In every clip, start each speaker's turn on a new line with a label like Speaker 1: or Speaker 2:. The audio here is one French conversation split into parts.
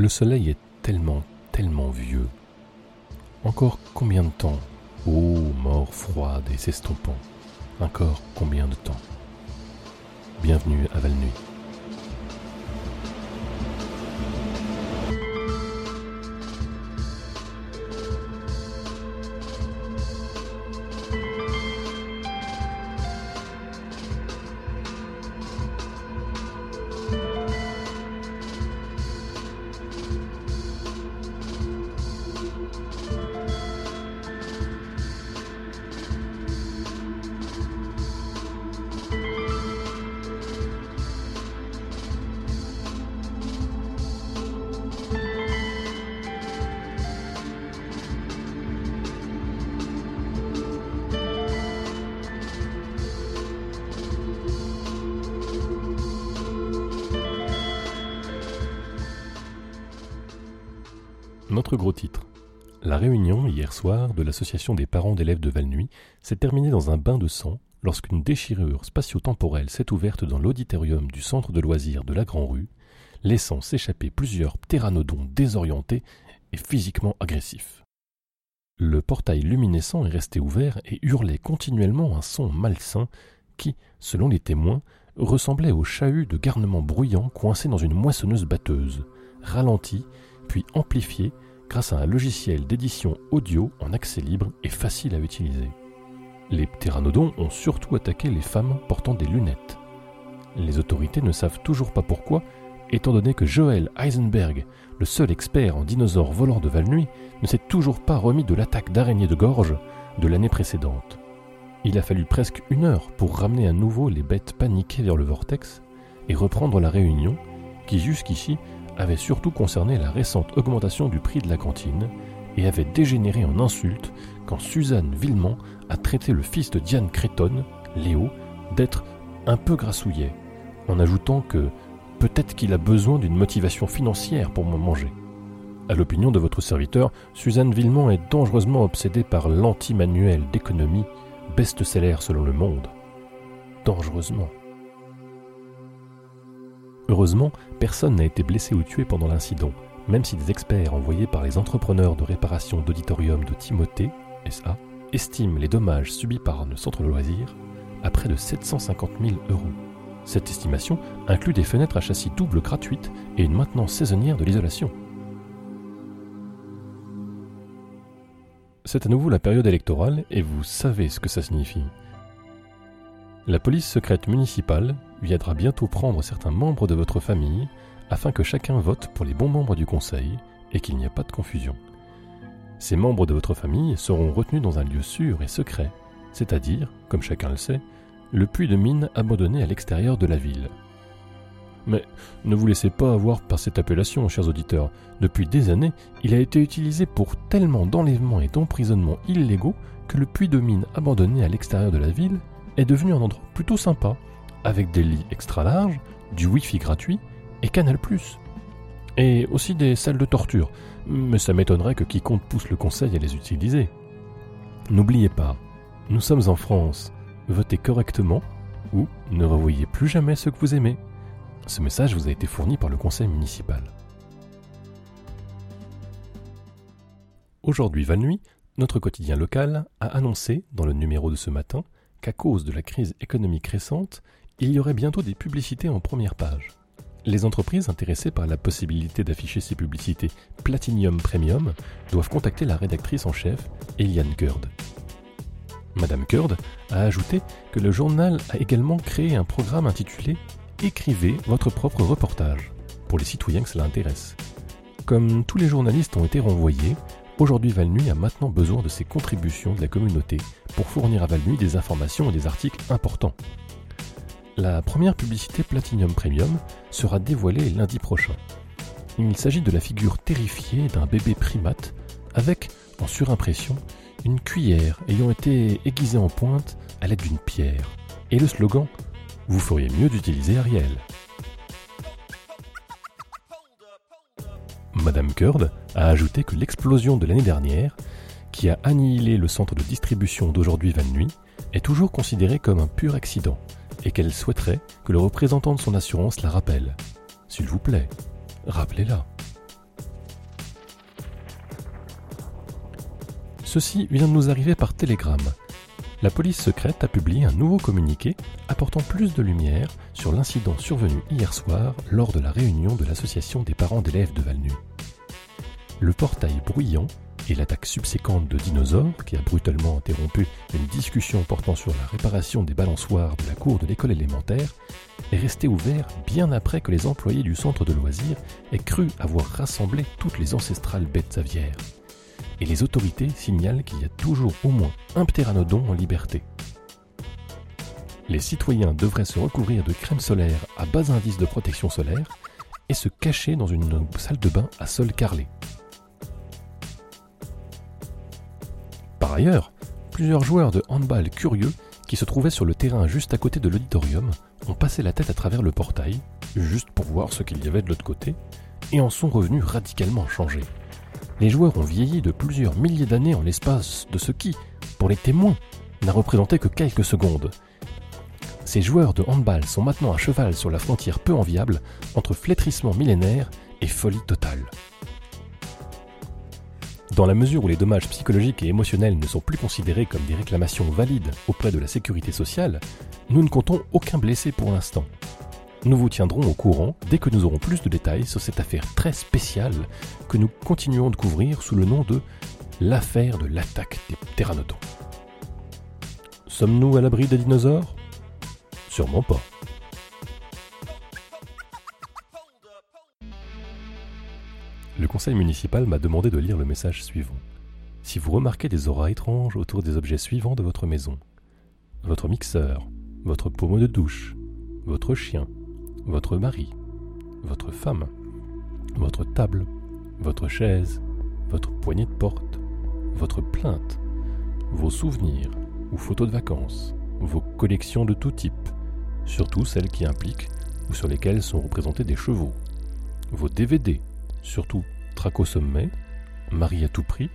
Speaker 1: Le soleil est tellement, tellement vieux. Encore combien de temps Ô mort froide et s'estompant? Encore combien de temps? Bienvenue à Valnuy. Notre gros titre. La réunion, hier soir, de l'association des parents d'élèves de Valnuy s'est terminée dans un bain de sang lorsqu'une déchirure spatio-temporelle s'est ouverte dans l'auditorium du centre de loisirs de la Grand-Rue, laissant s'échapper plusieurs ptéranodons désorientés et physiquement agressifs. Le portail luminescent est resté ouvert et hurlait continuellement un son malsain qui, selon les témoins, ressemblait au chahut de garnements bruyants coincés dans une moissonneuse batteuse, ralenti puis amplifié grâce à un logiciel d'édition audio en accès libre et facile à utiliser. Les ptéranodons ont surtout attaqué les femmes portant des lunettes. Les autorités ne savent toujours pas pourquoi, étant donné que Joel Heisenberg, le seul expert en dinosaures volants de Valnuy, ne s'est toujours pas remis de l'attaque d'araignées de gorge de l'année précédente. Il a fallu presque une heure pour ramener à nouveau les bêtes paniquées vers le vortex et reprendre la réunion qui jusqu'ici avait surtout concerné la récente augmentation du prix de la cantine et avait dégénéré en insulte quand Suzanne Villemont a traité le fils de Diane Crétonne, Léo, d'être un peu grassouillet, en ajoutant que peut-être qu'il a besoin d'une motivation financière pour me manger. À l'opinion de votre serviteur, Suzanne Villemont est dangereusement obsédée par l'anti-manuel d'économie, best-seller selon le monde. Dangereusement. Heureusement, personne n'a été blessé ou tué pendant l'incident, même si des experts envoyés par les entrepreneurs de réparation d'auditorium de Timothée, SA, estiment les dommages subis par le centre de loisirs à près de 750 000 euros. Cette estimation inclut des fenêtres à châssis double gratuites et une maintenance saisonnière de l'isolation. C'est à nouveau la période électorale et vous savez ce que ça signifie. La police secrète municipale viendra bientôt prendre certains membres de votre famille afin que chacun vote pour les bons membres du conseil et qu'il n'y ait pas de confusion. Ces membres de votre famille seront retenus dans un lieu sûr et secret, c'est-à-dire, comme chacun le sait, le puits de mine abandonné à l'extérieur de la ville. Mais ne vous laissez pas avoir par cette appellation, chers auditeurs. Depuis des années, il a été utilisé pour tellement d'enlèvements et d'emprisonnements illégaux que le puits de mine abandonné à l'extérieur de la ville est devenu un endroit plutôt sympa, avec des lits extra larges, du wifi gratuit et Canal+. Et aussi des salles de torture, mais ça m'étonnerait que quiconque pousse le conseil à les utiliser. N'oubliez pas, nous sommes en France, votez correctement ou ne revoyez plus jamais ceux que vous aimez. Ce message vous a été fourni par le conseil municipal. Aujourd'hui Valnuy, notre quotidien local a annoncé, dans le numéro de ce matin, qu'à cause de la crise économique récente, il y aurait bientôt des publicités en première page. Les entreprises intéressées par la possibilité d'afficher ces publicités Platinum Premium doivent contacter la rédactrice en chef, Eliane Kurd. Madame Kurd a ajouté que le journal a également créé un programme intitulé Écrivez votre propre reportage, pour les citoyens que cela intéresse. Comme tous les journalistes ont été renvoyés, aujourd'hui Valnuy a maintenant besoin de ces contributions de la communauté pour fournir à Valnuy des informations et des articles importants. La première publicité Platinum Premium sera dévoilée lundi prochain. Il s'agit de la figure terrifiée d'un bébé primate avec, en surimpression, une cuillère ayant été aiguisée en pointe à l'aide d'une pierre. Et le slogan Vous feriez mieux d'utiliser Ariel. Madame Kurd a ajouté que l'explosion de l'année dernière, qui a annihilé le centre de distribution d'aujourd'hui Van Nuit, est toujours considérée comme un pur accident et qu'elle souhaiterait que le représentant de son assurance la rappelle. S'il vous plaît, rappelez-la. Ceci vient de nous arriver par télégramme. La police secrète a publié un nouveau communiqué apportant plus de lumière sur l'incident survenu hier soir lors de la réunion de l'association des parents d'élèves de Valnu. Le portail bruyant et l'attaque subséquente de dinosaures, qui a brutalement interrompu une discussion portant sur la réparation des balançoires de la cour de l'école élémentaire, est resté ouvert bien après que les employés du centre de loisirs aient cru avoir rassemblé toutes les ancestrales bêtes aviaires. Et les autorités signalent qu'il y a toujours au moins un ptéranodon en liberté. Les citoyens devraient se recouvrir de crème solaire à bas indice de protection solaire et se cacher dans une salle de bain à sol carrelé. Par ailleurs, plusieurs joueurs de handball curieux qui se trouvaient sur le terrain juste à côté de l'auditorium ont passé la tête à travers le portail, juste pour voir ce qu'il y avait de l'autre côté, et en sont revenus radicalement changés. Les joueurs ont vieilli de plusieurs milliers d'années en l'espace de ce qui, pour les témoins, n'a représenté que quelques secondes. Ces joueurs de handball sont maintenant à cheval sur la frontière peu enviable entre flétrissement millénaire et folie totale. Dans la mesure où les dommages psychologiques et émotionnels ne sont plus considérés comme des réclamations valides auprès de la sécurité sociale, nous ne comptons aucun blessé pour l'instant. Nous vous tiendrons au courant dès que nous aurons plus de détails sur cette affaire très spéciale que nous continuons de couvrir sous le nom de l'affaire de l'attaque des pteranodons. Sommes-nous à l'abri des dinosaures? Sûrement pas. Le conseil municipal m'a demandé de lire le message suivant. Si vous remarquez des auras étranges autour des objets suivants de votre maison, votre mixeur, votre pommeau de douche, votre chien, votre mari, votre femme, votre table, votre chaise, votre poignée de porte, votre plainte, vos souvenirs ou photos de vacances, vos collections de tout type, surtout celles qui impliquent ou sur lesquelles sont représentés des chevaux, vos DVD, surtout Traco Sommet, Marie à tout prix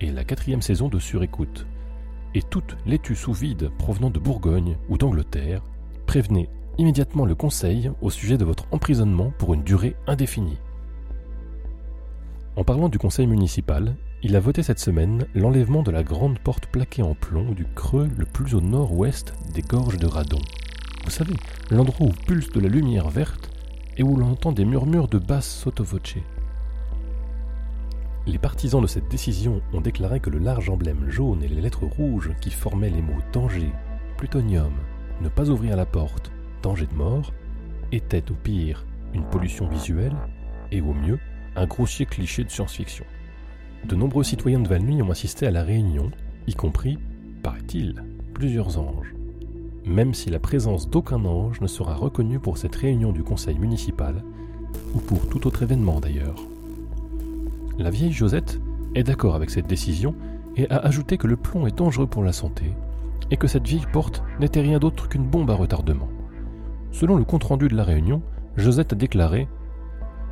Speaker 1: et la quatrième saison de Surécoute. Et toute laitue sous vide provenant de Bourgogne ou d'Angleterre, prévenez immédiatement le conseil au sujet de votre emprisonnement pour une durée indéfinie. En parlant du conseil municipal, il a voté cette semaine l'enlèvement de la grande porte plaquée en plomb du creux le plus au nord-ouest des gorges de Radon. Vous savez, l'endroit où pulse de la lumière verte et où l'on entend des murmures de basse sotto. Les partisans de cette décision ont déclaré que le large emblème jaune et les lettres rouges qui formaient les mots danger, plutonium, ne pas ouvrir la porte, danger de mort, étaient au pire une pollution visuelle et au mieux un grossier cliché de science-fiction. De nombreux citoyens de Valnuy ont assisté à la réunion, y compris, paraît-il, plusieurs anges. Même si la présence d'aucun ange ne sera reconnue pour cette réunion du conseil municipal, ou pour tout autre événement d'ailleurs. La vieille Josette est d'accord avec cette décision et a ajouté que le plomb est dangereux pour la santé et que cette vieille porte n'était rien d'autre qu'une bombe à retardement. Selon le compte-rendu de la réunion, Josette a déclaré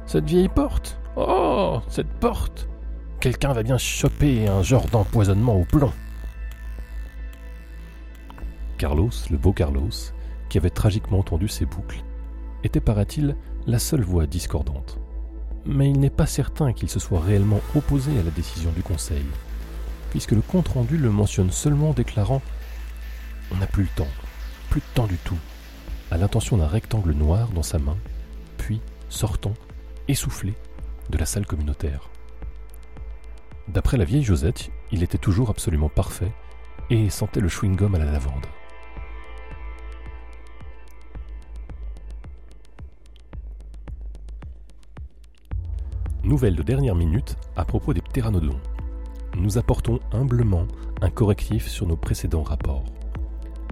Speaker 1: Cette vieille porte Oh, cette porte Quelqu'un va bien choper un genre d'empoisonnement au plomb. Carlos, le beau Carlos, qui avait tragiquement tendu ses boucles, était, paraît-il, la seule voix discordante mais il n'est pas certain qu'il se soit réellement opposé à la décision du Conseil, puisque le compte-rendu le mentionne seulement déclarant On n'a plus le temps, plus de temps du tout, à l'intention d'un rectangle noir dans sa main, puis sortant, essoufflé, de la salle communautaire. D'après la vieille Josette, il était toujours absolument parfait et sentait le chewing-gum à la lavande. Nouvelle de dernière minute à propos des pteranodons. Nous apportons humblement un correctif sur nos précédents rapports.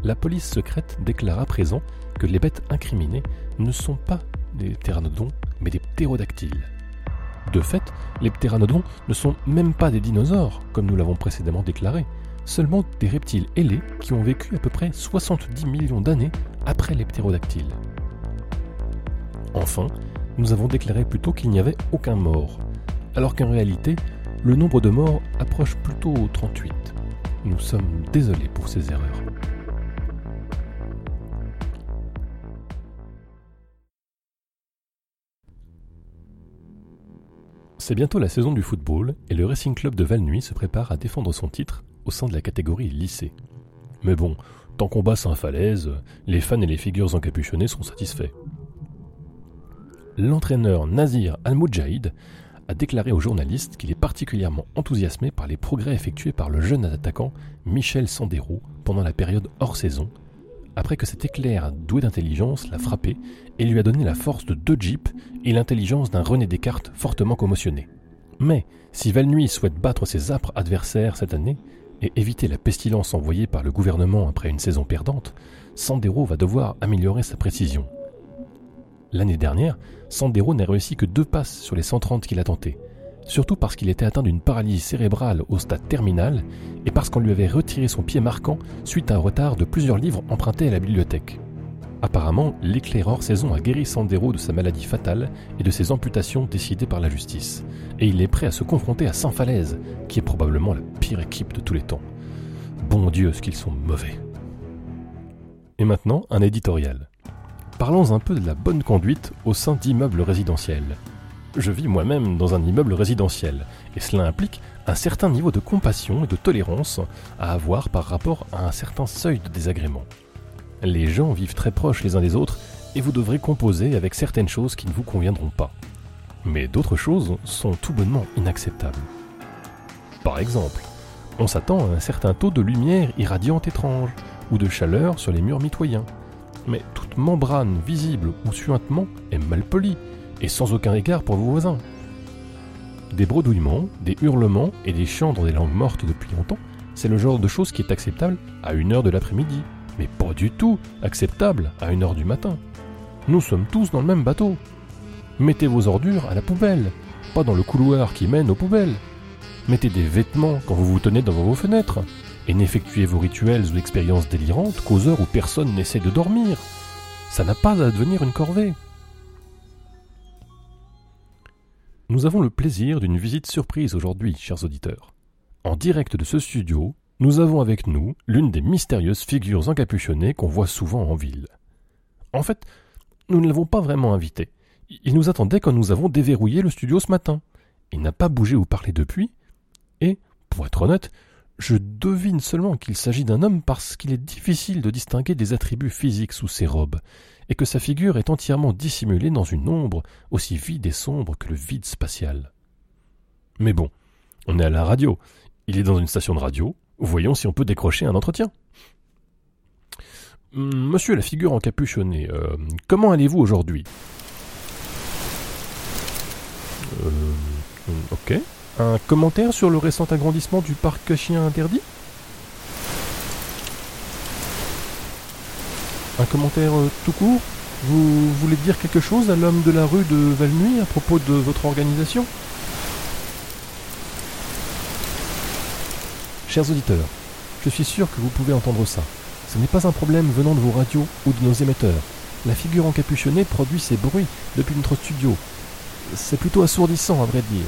Speaker 1: La police secrète déclare à présent que les bêtes incriminées ne sont pas des pteranodons, mais des ptérodactyles. De fait, les pteranodons ne sont même pas des dinosaures, comme nous l'avons précédemment déclaré, seulement des reptiles ailés qui ont vécu à peu près 70 millions d'années après les ptérodactyles. Enfin, nous avons déclaré plutôt qu'il n'y avait aucun mort, alors qu'en réalité, le nombre de morts approche plutôt aux 38. Nous sommes désolés pour ces erreurs. C'est bientôt la saison du football et le Racing Club de Valnuy se prépare à défendre son titre au sein de la catégorie lycée. Mais bon, tant qu'on bat Saint-Falaise, les fans et les figures encapuchonnées sont satisfaits. L'entraîneur Nazir Al-Moudjahid a déclaré aux journalistes qu'il est particulièrement enthousiasmé par les progrès effectués par le jeune attaquant Michel Sandero pendant la période hors saison, après que cet éclair doué d'intelligence l'a frappé et lui a donné la force de deux jeeps et l'intelligence d'un René Descartes fortement commotionné. Mais si Valnuy souhaite battre ses âpres adversaires cette année et éviter la pestilence envoyée par le gouvernement après une saison perdante, Sandero va devoir améliorer sa précision. L'année dernière, Sandero n'a réussi que deux passes sur les 130 qu'il a tentées, surtout parce qu'il était atteint d'une paralysie cérébrale au stade terminal et parce qu'on lui avait retiré son pied marquant suite à un retard de plusieurs livres empruntés à la bibliothèque. Apparemment, l'éclair hors saison a guéri Sandero de sa maladie fatale et de ses amputations décidées par la justice, et il est prêt à se confronter à Saint-Falaise, qui est probablement la pire équipe de tous les temps. Bon Dieu, ce qu'ils sont mauvais. Et maintenant, un éditorial. Parlons un peu de la bonne conduite au sein d'immeubles résidentiels. Je vis moi-même dans un immeuble résidentiel, et cela implique un certain niveau de compassion et de tolérance à avoir par rapport à un certain seuil de désagrément. Les gens vivent très proches les uns des autres, et vous devrez composer avec certaines choses qui ne vous conviendront pas. Mais d'autres choses sont tout bonnement inacceptables. Par exemple, on s'attend à un certain taux de lumière irradiante étrange, ou de chaleur sur les murs mitoyens. Mais toute membrane visible ou suintement est mal polie, et sans aucun égard pour vos voisins. Des bredouillements, des hurlements et des chants dans des langues mortes depuis longtemps, c'est le genre de choses qui est acceptable à une heure de l'après-midi, mais pas du tout acceptable à une heure du matin. Nous sommes tous dans le même bateau. Mettez vos ordures à la poubelle, pas dans le couloir qui mène aux poubelles. Mettez des vêtements quand vous vous tenez devant vos fenêtres, et n'effectuez vos rituels ou expériences délirantes qu'aux heures où personne n'essaie de dormir. Ça n'a pas à devenir une corvée. Nous avons le plaisir d'une visite surprise aujourd'hui, chers auditeurs. En direct de ce studio, nous avons avec nous l'une des mystérieuses figures encapuchonnées qu'on voit souvent en ville. En fait, nous ne l'avons pas vraiment invité. Il nous attendait quand nous avons déverrouillé le studio ce matin. Il n'a pas bougé ou parlé depuis. Et, pour être honnête, je devine seulement qu'il s'agit d'un homme parce qu'il est difficile de distinguer des attributs physiques sous ses robes, et que sa figure est entièrement dissimulée dans une ombre aussi vide et sombre que le vide spatial. Mais bon, on est à la radio, il est dans une station de radio, voyons si on peut décrocher un entretien. Hum, monsieur la figure encapuchonnée, euh, comment allez-vous aujourd'hui? Euh, Ok. Un commentaire sur le récent agrandissement du parc chien interdit? Un commentaire euh, tout court? Vous voulez dire quelque chose à l'homme de la rue de Valnuy à propos de votre organisation? Chers auditeurs, je suis sûr que vous pouvez entendre ça. Ce n'est pas un problème venant de vos radios ou de nos émetteurs. La figure encapuchonnée produit ces bruits depuis notre studio. C'est plutôt assourdissant à vrai dire.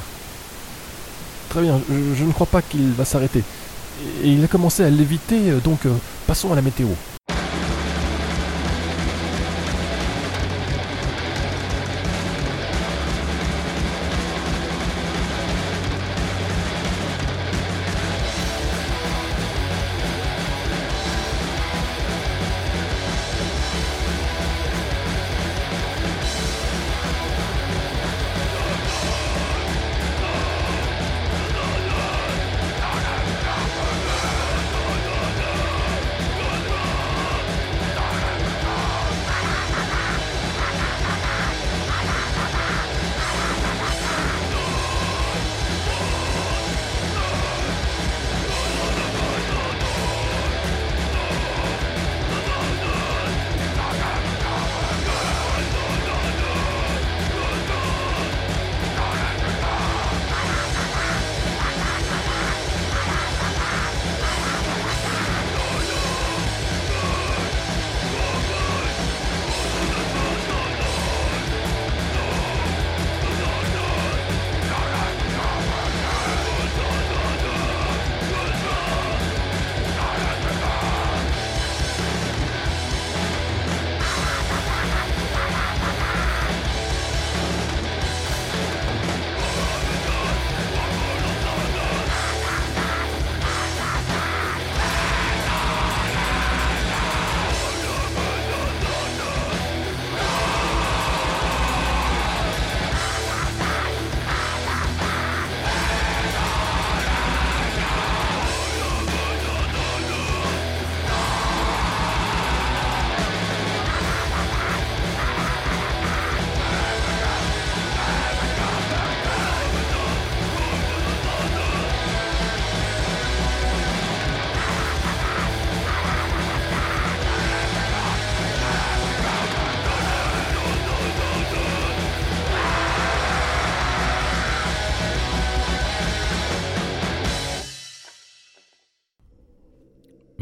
Speaker 1: Très bien, je, ne crois pas qu'il va s'arrêter. Et il a commencé à l'éviter, euh, donc euh, passons à la météo.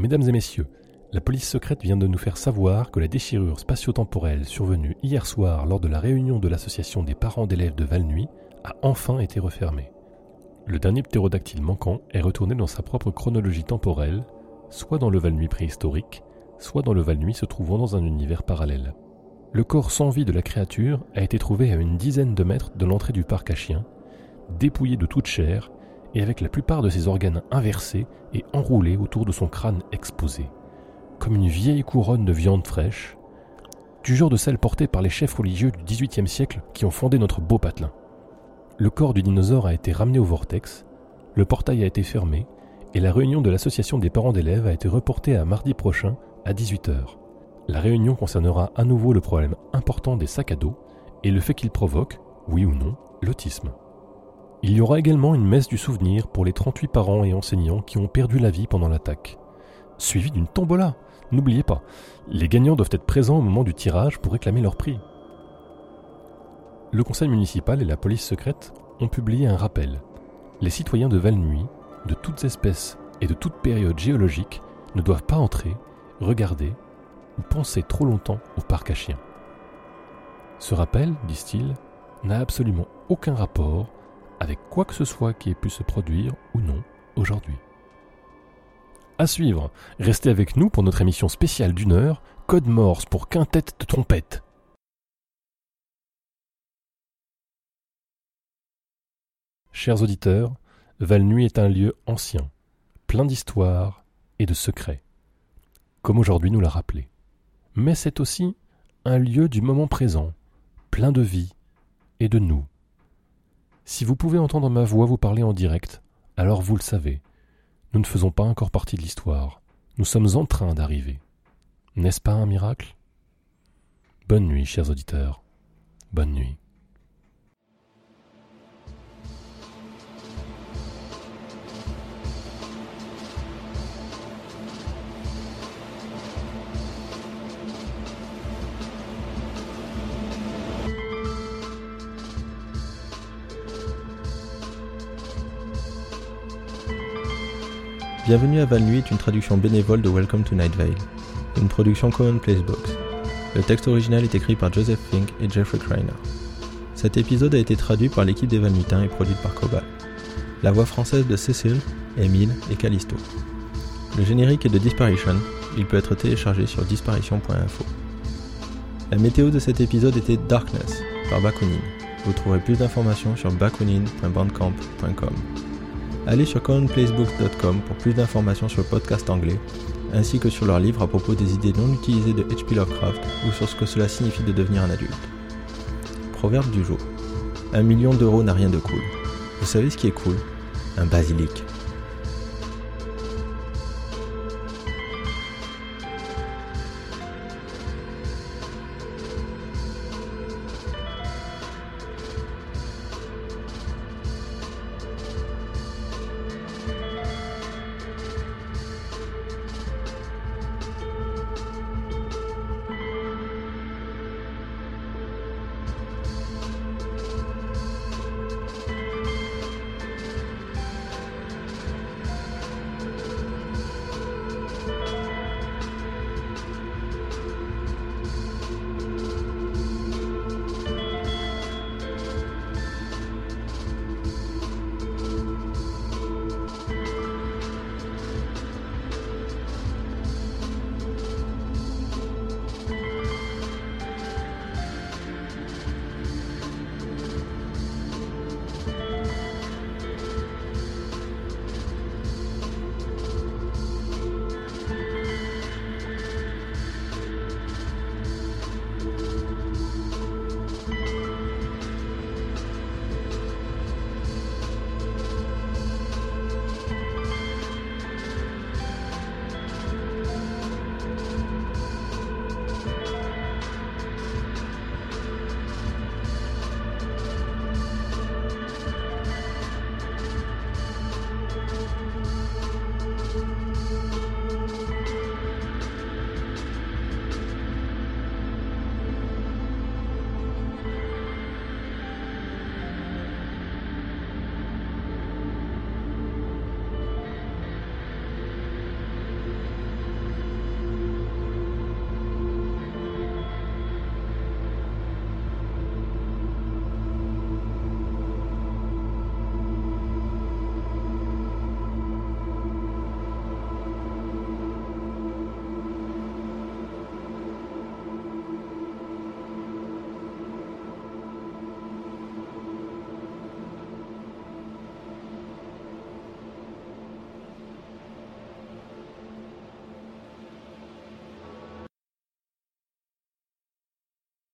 Speaker 1: Mesdames et messieurs, la police secrète vient de nous faire savoir que la déchirure spatio-temporelle survenue hier soir lors de la réunion de l'association des parents d'élèves de Valnuy a enfin été refermée. Le dernier ptérodactyle manquant est retourné dans sa propre chronologie temporelle, soit dans le Valnuy préhistorique, soit dans le Valnuy se trouvant dans un univers parallèle. Le corps sans vie de la créature a été trouvé à une dizaine de mètres de l'entrée du parc à chiens, dépouillé de toute chair et avec la plupart de ses organes inversés et enroulés autour de son crâne exposé, comme une vieille couronne de viande fraîche, du genre de celle portée par les chefs religieux du XVIIIe siècle qui ont fondé notre beau patelin. Le corps du dinosaure a été ramené au vortex, le portail a été fermé, et la réunion de l'association des parents d'élèves a été reportée à mardi prochain à 18h. La réunion concernera à nouveau le problème important des sacs à dos et le fait qu'ils provoquent, oui ou non, l'autisme. Il y aura également une messe du souvenir pour les 38 parents et enseignants qui ont perdu la vie pendant l'attaque, suivie d'une tombola. N'oubliez pas, les gagnants doivent être présents au moment du tirage pour réclamer leur prix. Le conseil municipal et la police secrète ont publié un rappel. Les citoyens de Valnuy, de toutes espèces et de toute période géologique, ne doivent pas entrer, regarder ou penser trop longtemps au parc à chiens. Ce rappel, disent-ils, n'a absolument aucun rapport avec quoi que ce soit qui ait pu se produire ou non aujourd'hui. À suivre, restez avec nous pour notre émission spéciale d'une heure, Code Morse pour quintette de trompette. Chers auditeurs, Valnuy est un lieu ancien, plein d'histoires et de secrets, comme aujourd'hui nous l'a rappelé mais c'est aussi un lieu du moment présent, plein de vie et de nous. Si vous pouvez entendre ma voix vous parler en direct, alors vous le savez, nous ne faisons pas encore partie de l'histoire, nous sommes en train d'arriver. N'est-ce pas un miracle? Bonne nuit, chers auditeurs. Bonne nuit.
Speaker 2: Bienvenue à Val Nuit est une traduction bénévole de Welcome to Night Vale, une production Common Place Books. Le texte original est écrit par Joseph Fink et Jeffrey Kreiner. Cet épisode a été traduit par l'équipe des Valnutins et produit par Cobal. La voix française de Cécile, Émile et Callisto. Le générique est de Disparition, il peut être téléchargé sur disparition.info. La météo de cet épisode était Darkness par Bakunin. Vous trouverez plus d'informations sur bakunin.bandcamp.com. Allez sur commonplacebooks.com pour plus d'informations sur le podcast anglais, ainsi que sur leurs livres à propos des idées non utilisées de H.P. Lovecraft ou sur ce que cela signifie de devenir un adulte. Proverbe du jour. Un million d'euros n'a rien de cool. Vous savez ce qui est cool? Un basilic.